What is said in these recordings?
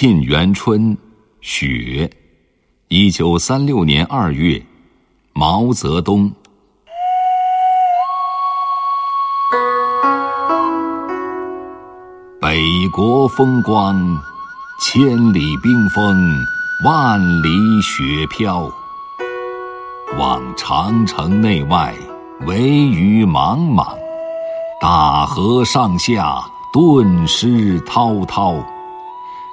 沁园春·雪，一九三六年二月，毛泽东。北国风光，千里冰封，万里雪飘。望长城内外，惟余莽莽；大河上下，顿失滔滔。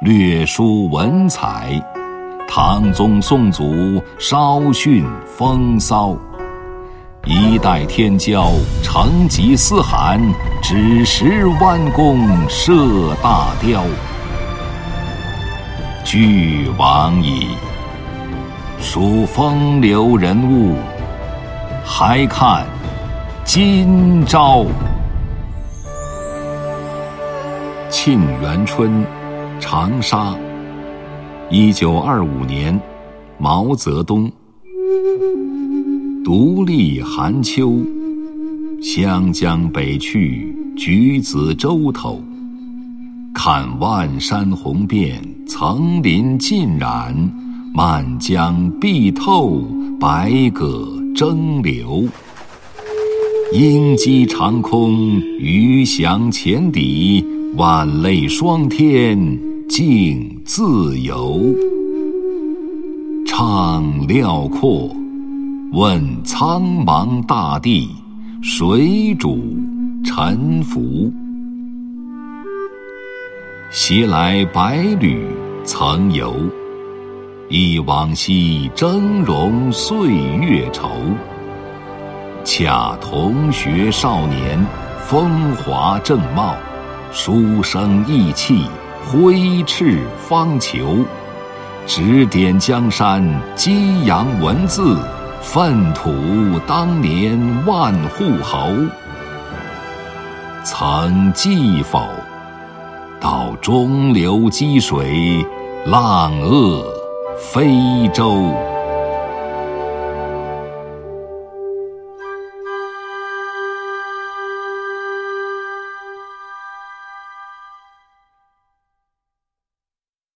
略输文采，唐宗宋祖稍逊风骚。一代天骄成吉思汗，只识弯弓射大雕。俱往矣，数风流人物，还看今朝。《沁园春》长沙，一九二五年，毛泽东。独立寒秋，湘江北去，橘子洲头。看万山红遍，层林尽染，漫江碧透，百舸争流。鹰击长空，鱼翔浅底，万类霜天。静自由，畅辽阔。问苍茫大地，谁主沉浮？携来百侣曾游，忆往昔峥嵘岁月稠。恰同学少年，风华正茂，书生意气。挥斥方遒，指点江山，激扬文字，粪土当年万户侯。曾记否？到中流击水，浪遏飞舟。